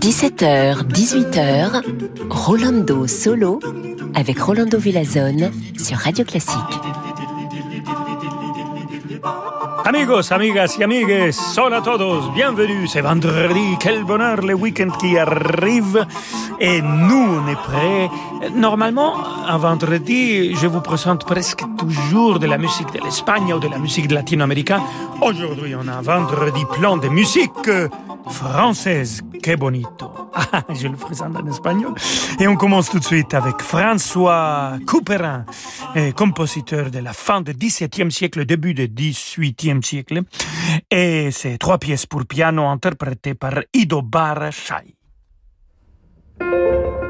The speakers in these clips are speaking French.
17h, 18h, Rolando Solo avec Rolando Villazone sur Radio Classique. Amigos, amigas y amigues, hola a todos, bienvenue, c'est vendredi, quel bonheur le week-end qui arrive et nous on est prêts. Normalement, un vendredi, je vous présente presque toujours de la musique de l'Espagne ou de la musique latino-américaine. Aujourd'hui, on a un vendredi plein de musique française. Que bonito. Ah, je le présente en espagnol. Et on commence tout de suite avec François Couperin, compositeur de la fin du XVIIe siècle, début du XVIIIe siècle. Et c'est trois pièces pour piano interprétées par Ido Barachai. Thank you.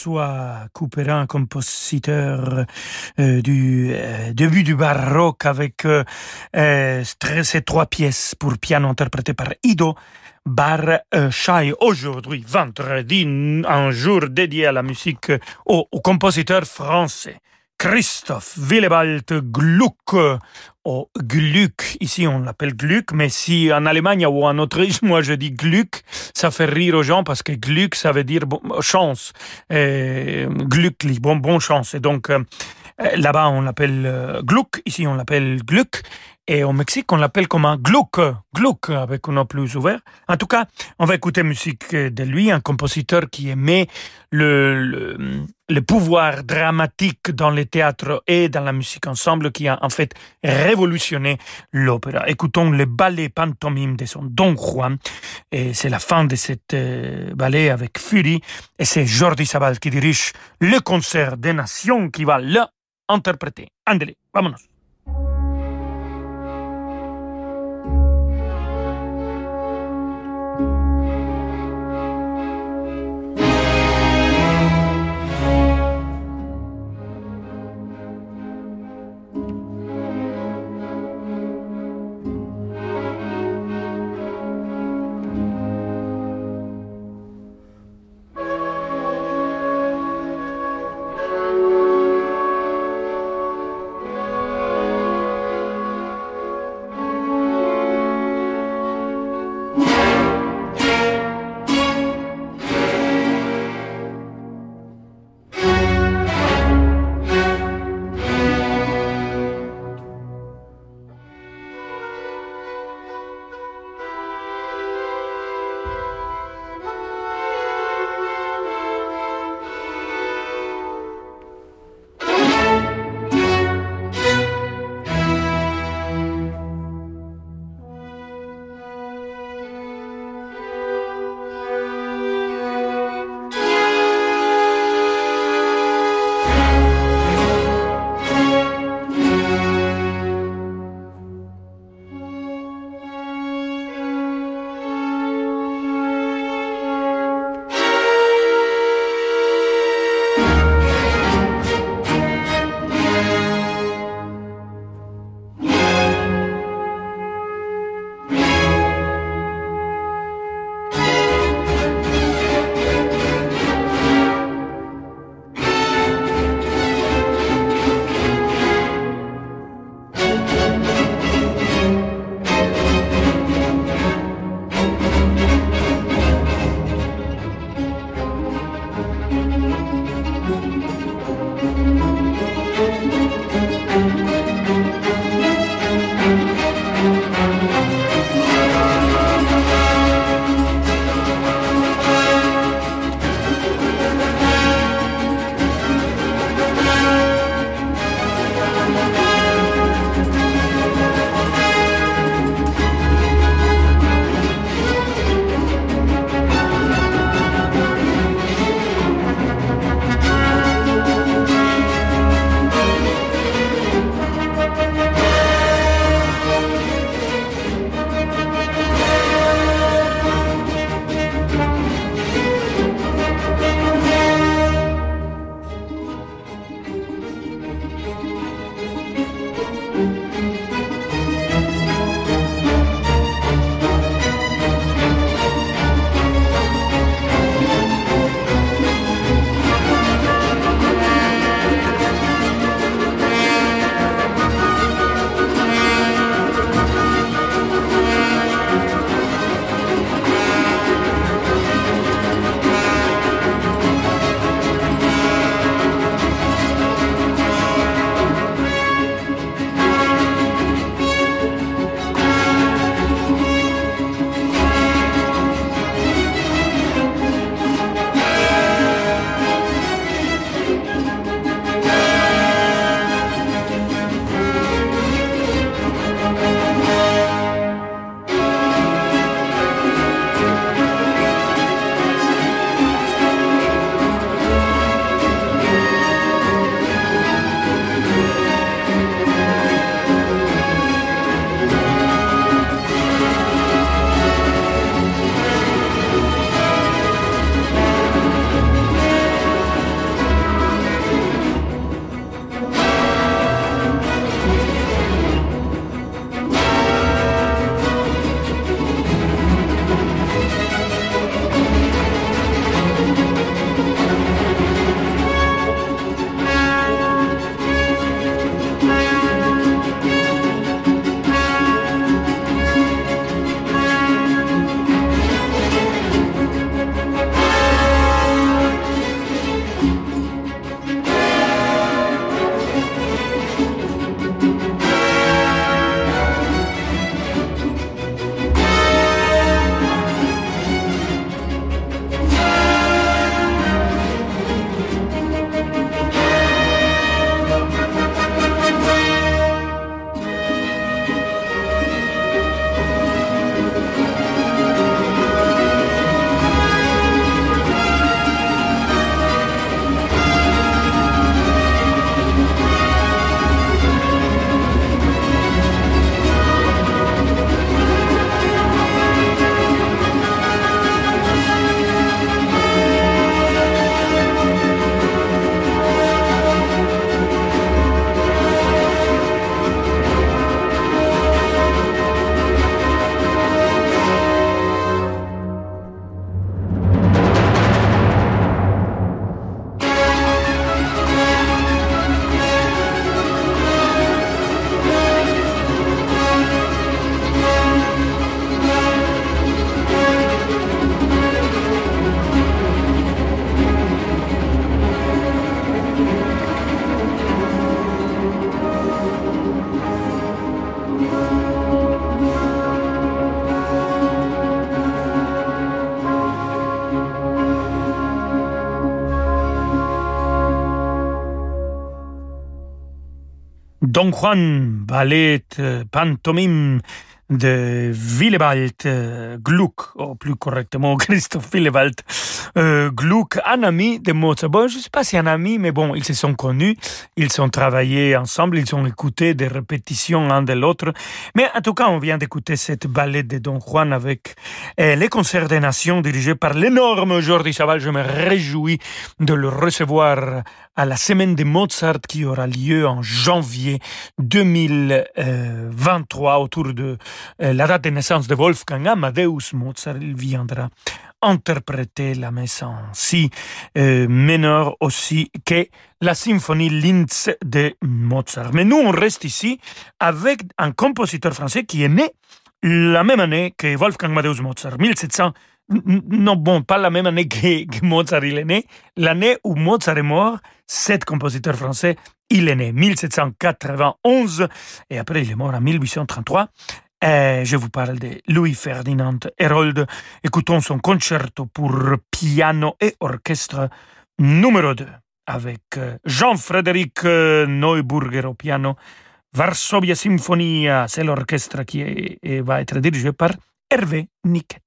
François Couperin, compositeur euh, du euh, début du baroque avec euh, euh, ces trois pièces pour piano interprétées par Ido Bar-Shai. Aujourd'hui, vendredi, un jour dédié à la musique au, au compositeur français. Christophe Willebald Gluck, ou Gluck, ici on l'appelle Gluck, mais si en Allemagne ou en Autriche, moi je dis Gluck, ça fait rire aux gens parce que Gluck, ça veut dire bon, chance. Et Gluck, bon, bon chance. Et donc, euh, là-bas on l'appelle euh, Gluck, ici on l'appelle Gluck. Et au Mexique, on l'appelle comme un Gluck, Gluck, avec un nom plus ouvert. En tout cas, on va écouter musique de lui, un compositeur qui aimait le, le, pouvoir dramatique dans le théâtre et dans la musique ensemble, qui a en fait révolutionné l'opéra. Écoutons le ballet pantomime de son Don Juan. Et c'est la fin de cette euh, ballet avec Fury. Et c'est Jordi Sabal qui dirige le concert des nations qui va l'interpréter. Andele, vámonos. Juan, ballet, pantomime de Willewald euh, Gluck, ou plus correctement Christophe Willewald euh, Gluck, un ami de Mozart. Bon, je ne sais pas si un ami, mais bon, ils se sont connus, ils ont travaillé ensemble, ils ont écouté des répétitions l'un de l'autre. Mais en tout cas, on vient d'écouter cette ballet de Don Juan avec euh, les concerts des nations dirigés par l'énorme Jordi Saval. Je me réjouis de le recevoir à la semaine de Mozart qui aura lieu en janvier 2023 autour de euh, la date de naissance de Wolfgang Amadeus Mozart. Il viendra interpréter la messe en si euh, aussi que la symphonie Linz de Mozart. Mais nous, on reste ici avec un compositeur français qui est né la même année que Wolfgang Amadeus Mozart, 1700. Non, bon, pas la même année que, Mozart il est né. L'année où Mozart est mort, cet compositeur français, il est né 1791 et après il est mort en 1833. Et je vous parle de Louis Ferdinand Herold. Écoutons son concerto pour piano et orchestre numéro 2 avec euh, Jean-Frédéric euh, Neuburger au piano. Varsovia Symphonia, c'est l'orchestre qui va être dirigé par Hervé Niquet.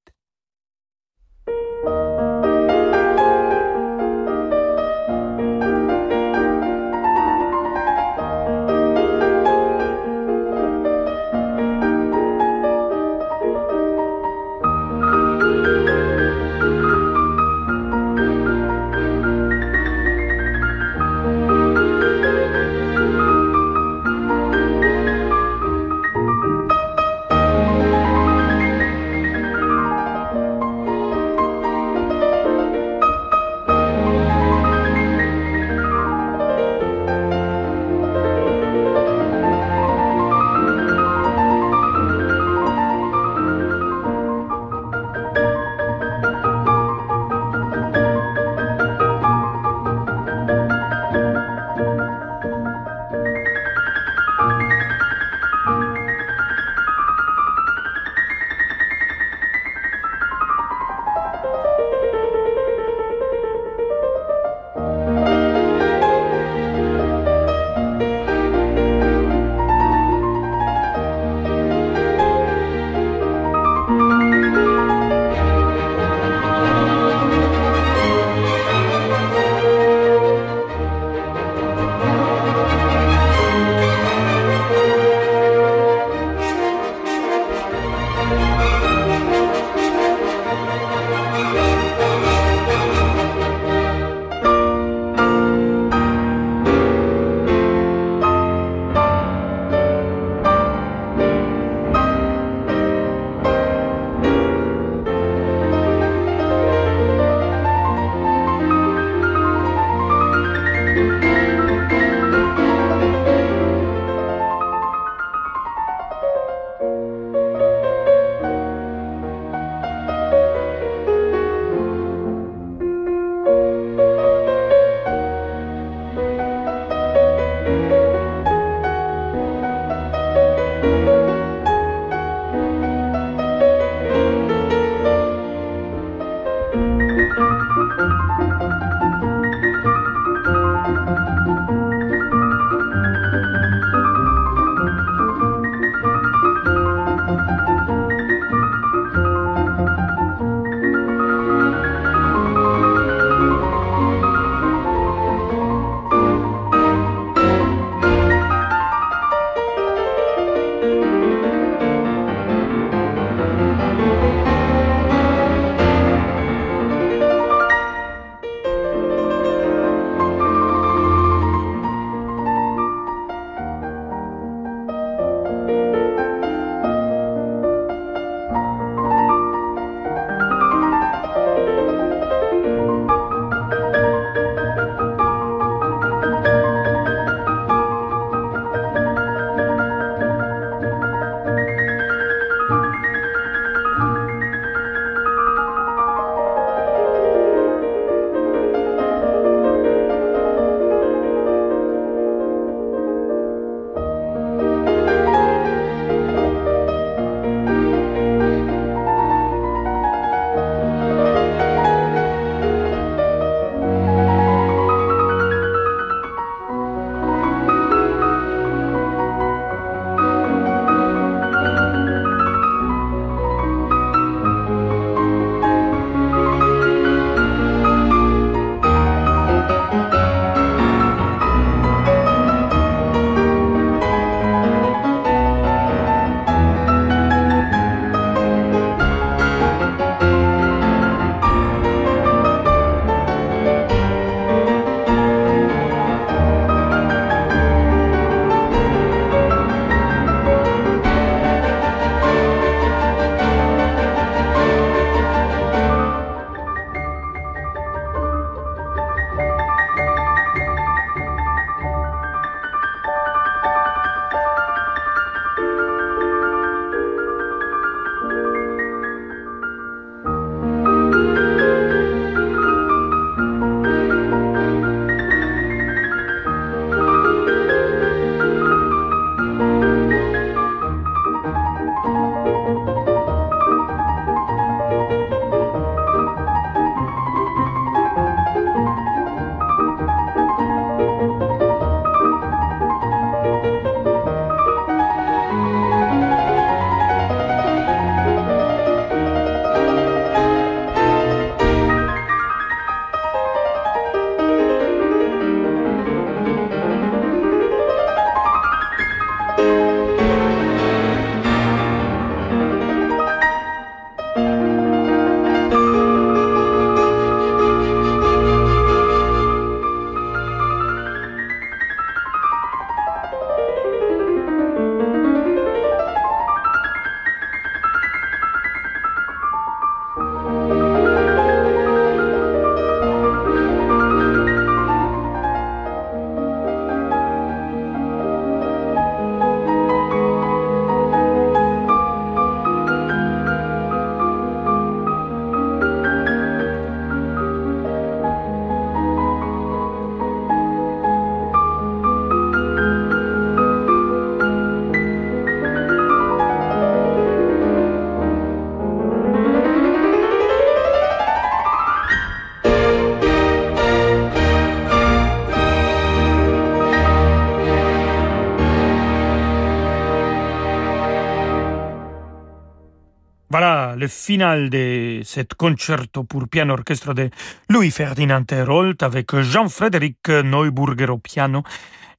Le final de cet concerto pour piano orchestre de Louis Ferdinand Herold avec Jean-Frédéric Neuburger au piano.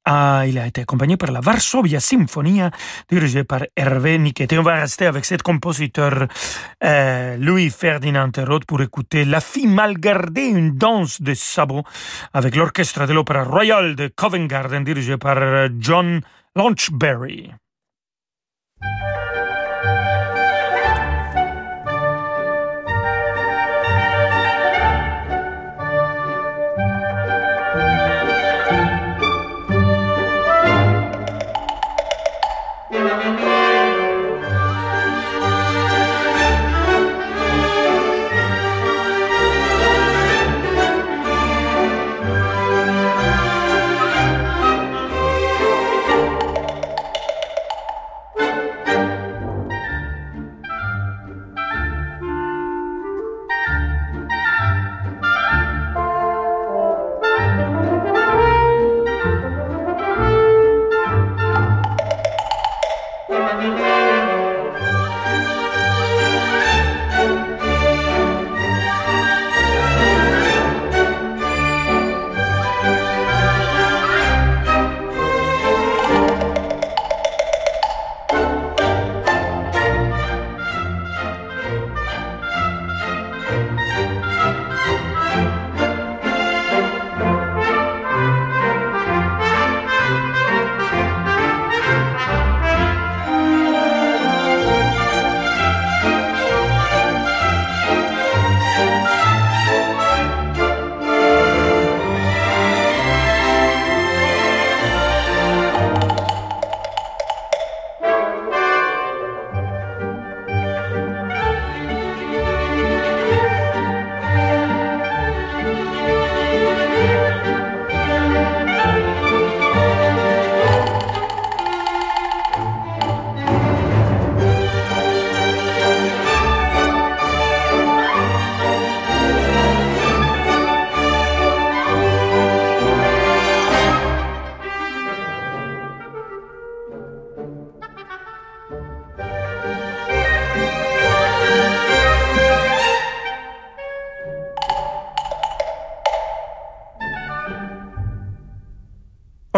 Ah, il a été accompagné par la Varsovia Symphonia, dirigée par Hervé Niquet. Et on va rester avec cet compositeur euh, Louis Ferdinand Herold pour écouter La fille mal gardée, une danse de sabots, avec l'orchestre de l'Opéra Royal de Covent Garden, dirigé par John Launchberry.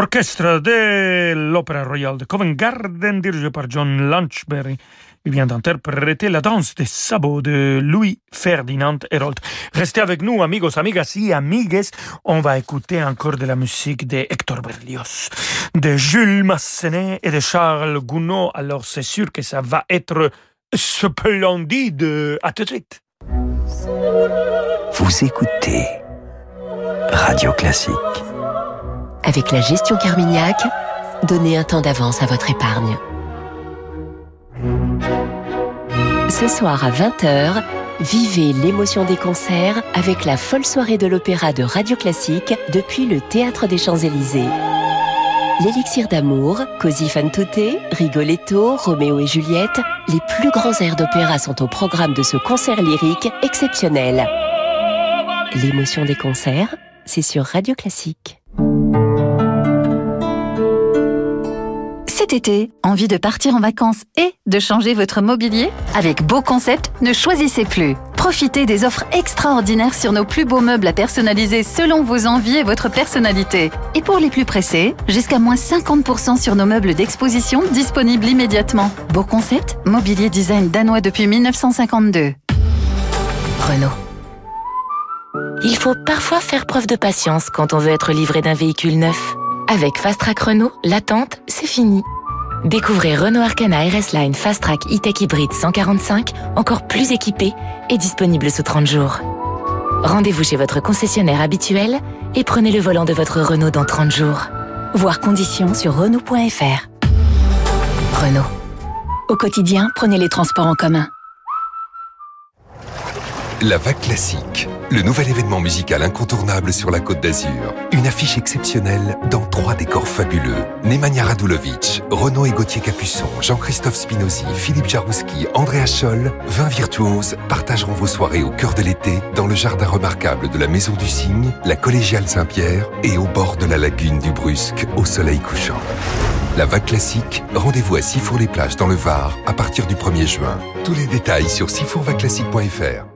Orchestre de l'Opéra Royale de Covent Garden, dirigé par John Lunchberry. Il vient d'interpréter la danse des sabots de Louis Ferdinand Herold. Restez avec nous, amigos, amigas y amigues. On va écouter encore de la musique de Hector Berlioz, de Jules Massenet et de Charles Gounod. Alors c'est sûr que ça va être splendide. À tout de suite. Vous écoutez Radio Classique. Avec la gestion Carmignac, donnez un temps d'avance à votre épargne. Ce soir à 20h, vivez l'émotion des concerts avec la folle soirée de l'opéra de Radio Classique depuis le Théâtre des Champs-Élysées. L'élixir d'amour, Così fan Rigoletto, Roméo et Juliette, les plus grands airs d'opéra sont au programme de ce concert lyrique exceptionnel. L'émotion des concerts, c'est sur Radio Classique. Cet été, envie de partir en vacances et de changer votre mobilier? Avec Beau Concept, ne choisissez plus. Profitez des offres extraordinaires sur nos plus beaux meubles à personnaliser selon vos envies et votre personnalité. Et pour les plus pressés, jusqu'à moins 50% sur nos meubles d'exposition disponibles immédiatement. Beau Concept, mobilier design danois depuis 1952. Renault. Il faut parfois faire preuve de patience quand on veut être livré d'un véhicule neuf. Avec Fast Track Renault, l'attente, c'est fini. Découvrez Renault Arcana RS Line Fast Track E-Tech Hybrid 145, encore plus équipé et disponible sous 30 jours. Rendez-vous chez votre concessionnaire habituel et prenez le volant de votre Renault dans 30 jours. Voir conditions sur Renault.fr. Renault. Au quotidien, prenez les transports en commun. La vague classique, le nouvel événement musical incontournable sur la Côte d'Azur. Une affiche exceptionnelle dans trois décors fabuleux. Nemanja Radulovic, Renaud et Gauthier Capuçon, Jean-Christophe Spinozzi, Philippe Jarouski, Andrea Scholl, 20 virtuoses partageront vos soirées au cœur de l'été dans le jardin remarquable de la Maison du Cygne, la Collégiale Saint-Pierre et au bord de la lagune du Brusque au soleil couchant. La vague classique, rendez-vous à Sifour-les-Plages dans le Var à partir du 1er juin. Tous les détails sur sifourvaclassique.fr.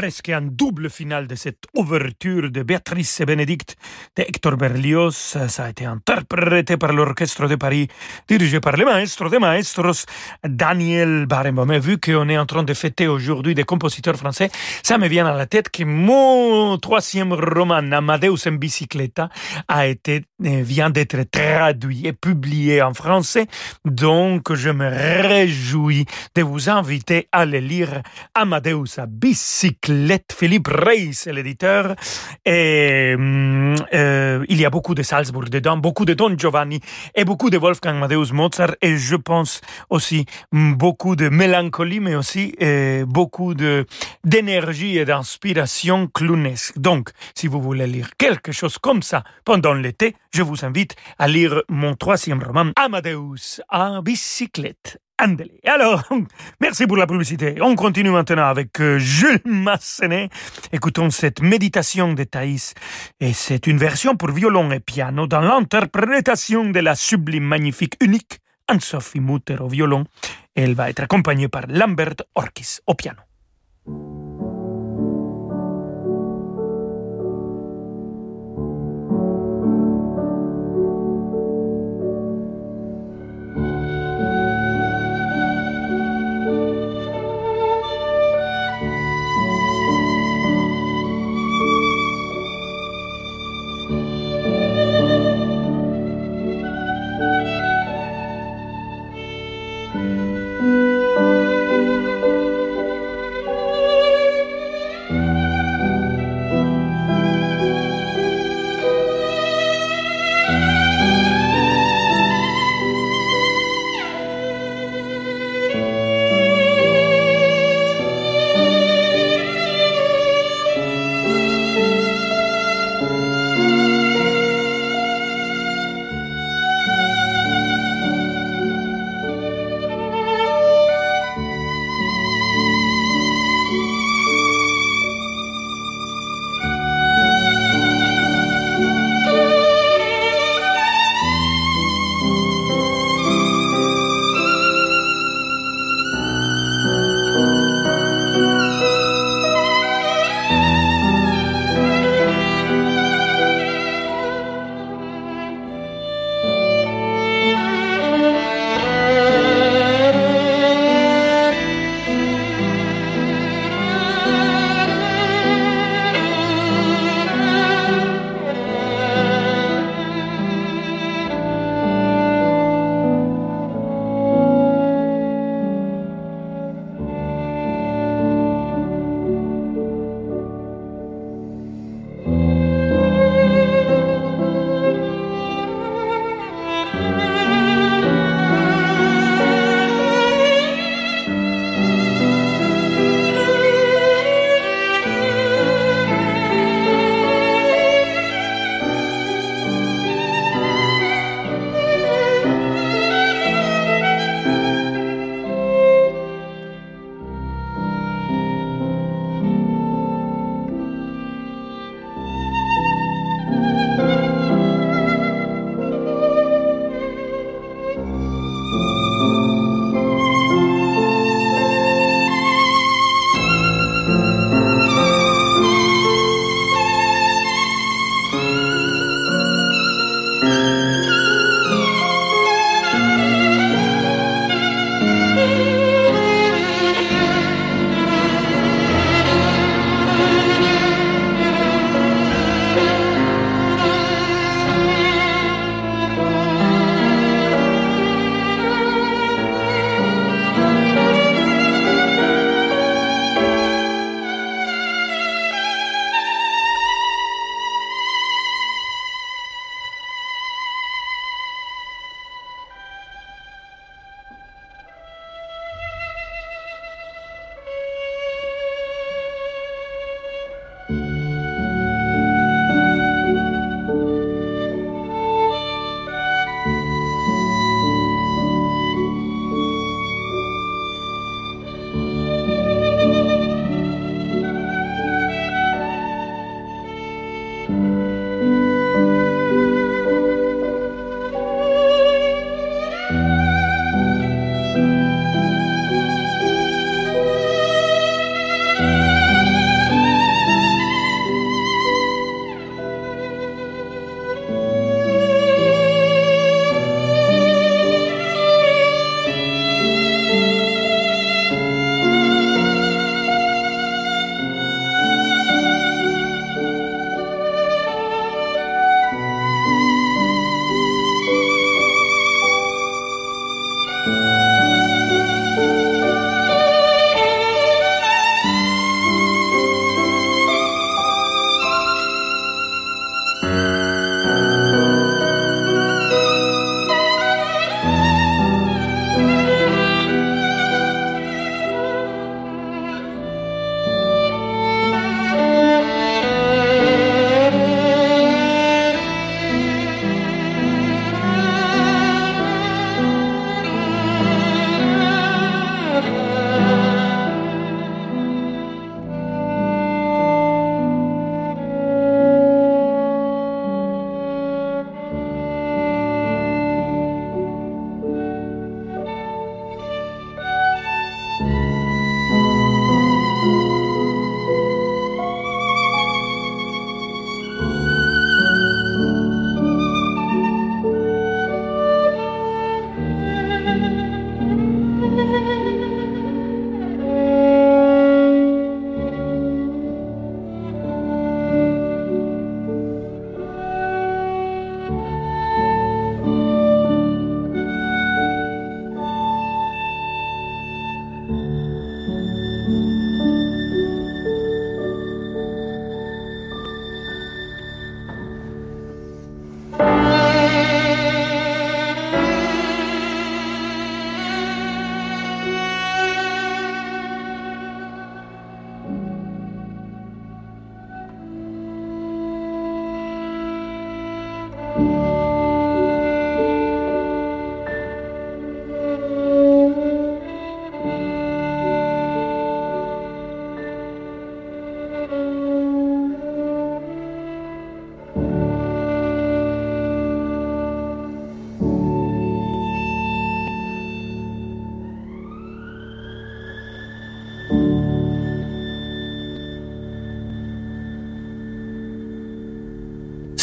Presque un double final de cette ouverture de Béatrice et Bénédicte de Hector Berlioz. Ça a été interprété par l'Orchestre de Paris, dirigé par le maestro des maestros, Daniel Barenboim. Et vu qu'on est en train de fêter aujourd'hui des compositeurs français, ça me vient à la tête que mon troisième roman, Amadeus en bicicleta, a été, euh, vient d'être traduit et publié en français. Donc, je me réjouis de vous inviter à le lire. Amadeus à bicyclette. Philippe Reis est l'éditeur. Et mm, euh, il y a beaucoup de Salzbourg dedans, beaucoup de Don Giovanni et beaucoup de Wolfgang Amadeus Mozart. Et je pense aussi beaucoup de mélancolie, mais aussi euh, beaucoup d'énergie et d'inspiration clownesque. Donc, si vous voulez lire quelque chose comme ça pendant l'été, je vous invite à lire mon troisième roman, Amadeus à bicyclette. Alors, merci pour la publicité. On continue maintenant avec euh, Jules Massenet. Écoutons cette méditation de Thaïs. Et c'est une version pour violon et piano dans l'interprétation de la sublime, magnifique, unique Anne-Sophie Mutter au violon. Elle va être accompagnée par Lambert Orkis au piano.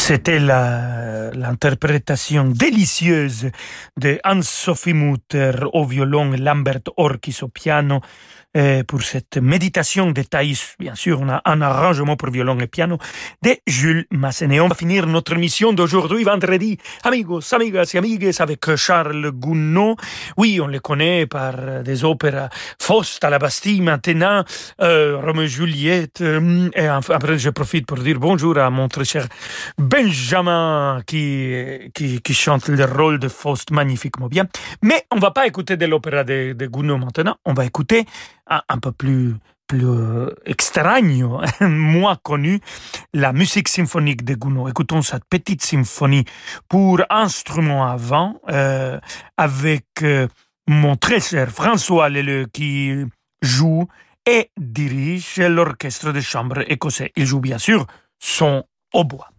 C'était l'interprétation délicieuse de Anne-Sophie Mutter au violon, Lambert Orkis au piano, pour cette méditation de Thaïs. Bien sûr, on a un arrangement pour violon et piano de Jules Massenet. On va finir notre mission d'aujourd'hui, vendredi. Amigos, amigas et amigues, avec Charles Gounod. Oui, on le connaît par des opéras Faust à la Bastille maintenant, euh, Roméo et Juliette. Euh, et après, je profite pour dire bonjour à mon très cher Benjamin qui, qui, chante le rôle de Faust magnifiquement bien. Mais on va pas écouter de l'opéra de Gounod maintenant, on va écouter un peu plus plus euh, extraño, moins connu, la musique symphonique de Gounod. Écoutons cette petite symphonie pour instrument avant euh, avec euh, mon très cher François Leleu qui joue et dirige l'orchestre de chambre écossais. Il joue bien sûr son hautbois.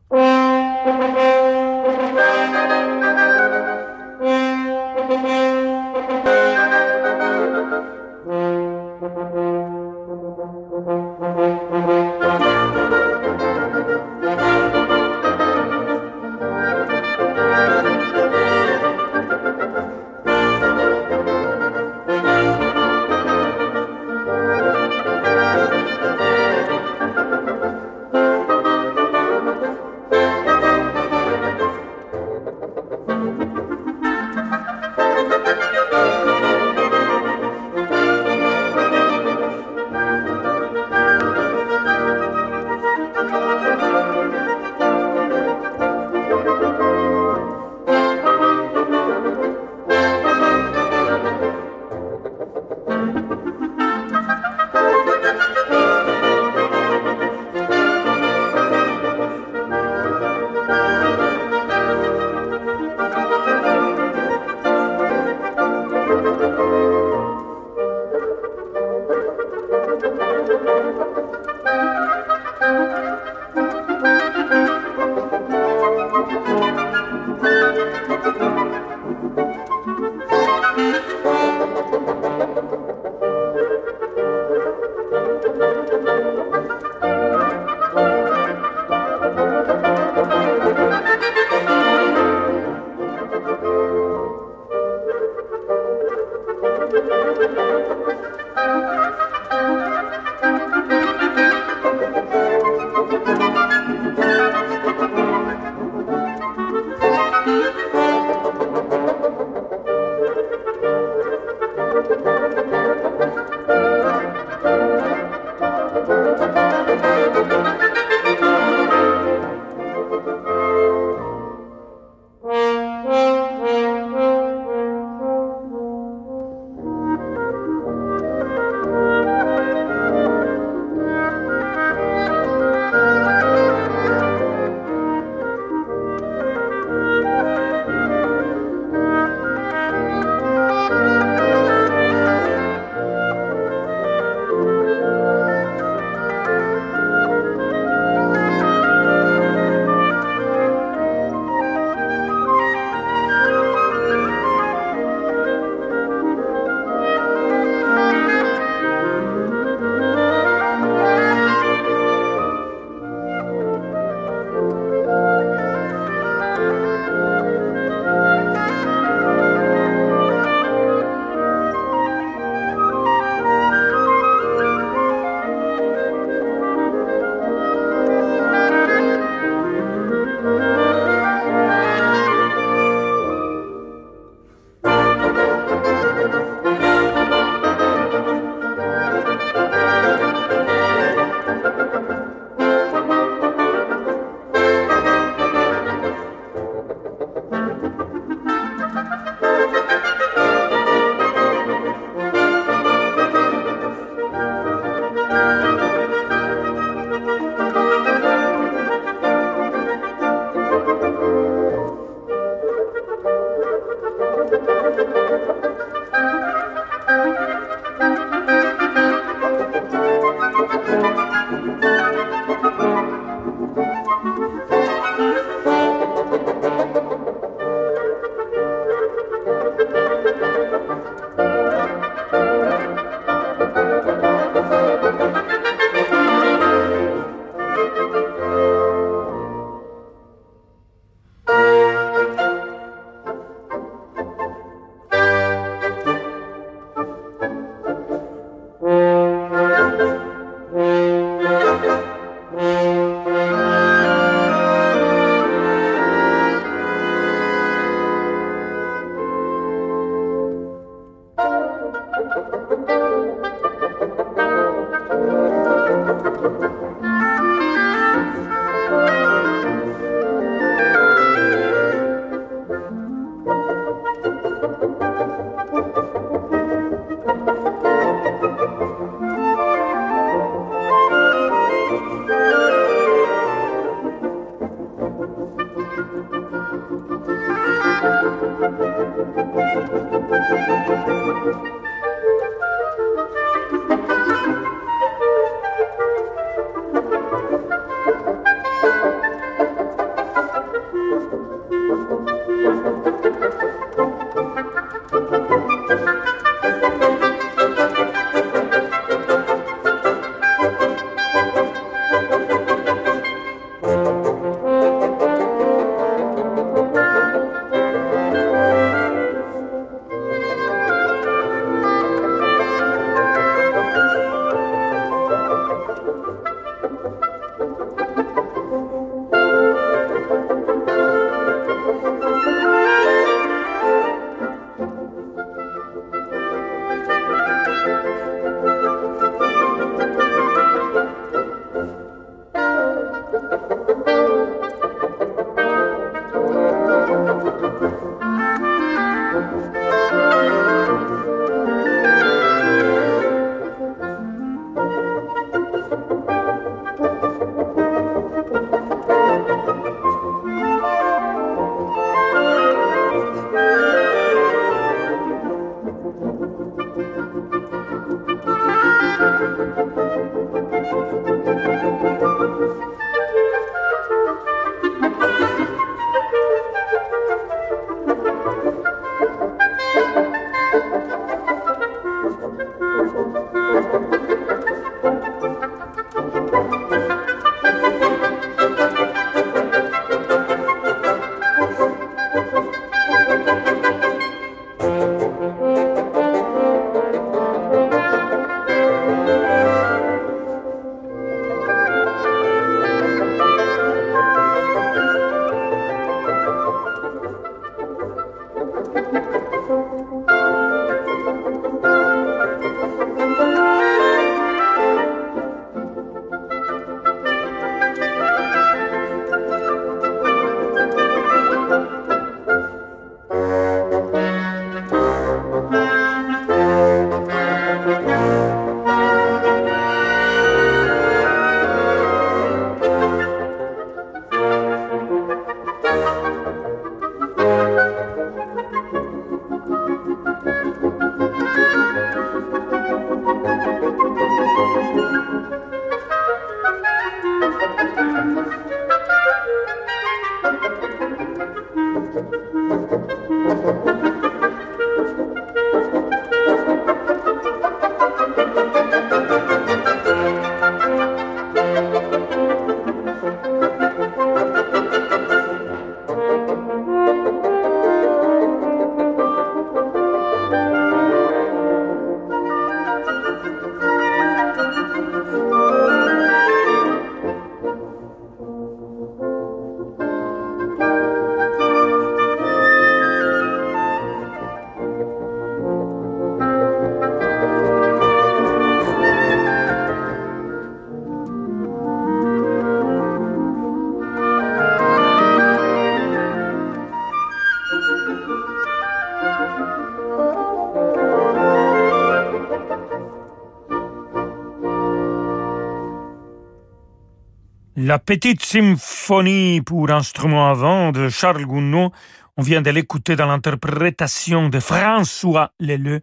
La petite symphonie pour instrument à vent de Charles Gounod, on vient de l'écouter dans l'interprétation de François Leleu,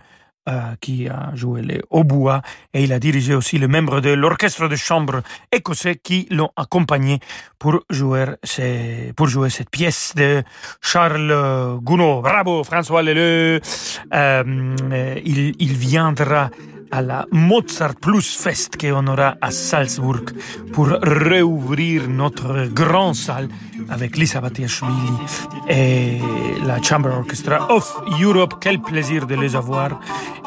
euh, qui a joué les hautbois et il a dirigé aussi les membres de l'orchestre de chambre écossais qui l'ont accompagné pour jouer, cette pièce de Charles Gounod. Bravo François Leleu. Euh, il viendra à la Mozart Plus Fest qu'on aura à Salzbourg pour réouvrir notre grande salle avec Lisa Batiashvili et la Chamber Orchestra of Europe. Quel plaisir de les avoir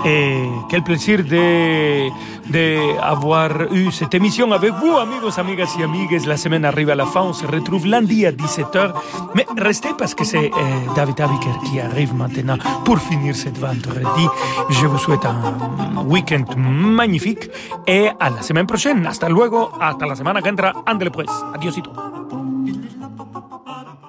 et quel plaisir de, de eu cette émission avec vous, amigos, amigas et amigues. La semaine arrive à la fin. On se retrouve lundi à 17h. Mais restez parce que c'est euh, David Abiker qui arrive maintenant pour finir cette vendredi. Je vous souhaite un week-end magnifique et à la semaine prochaine. Hasta luego. Hasta la semana que entra. Andele pues. ba ba ba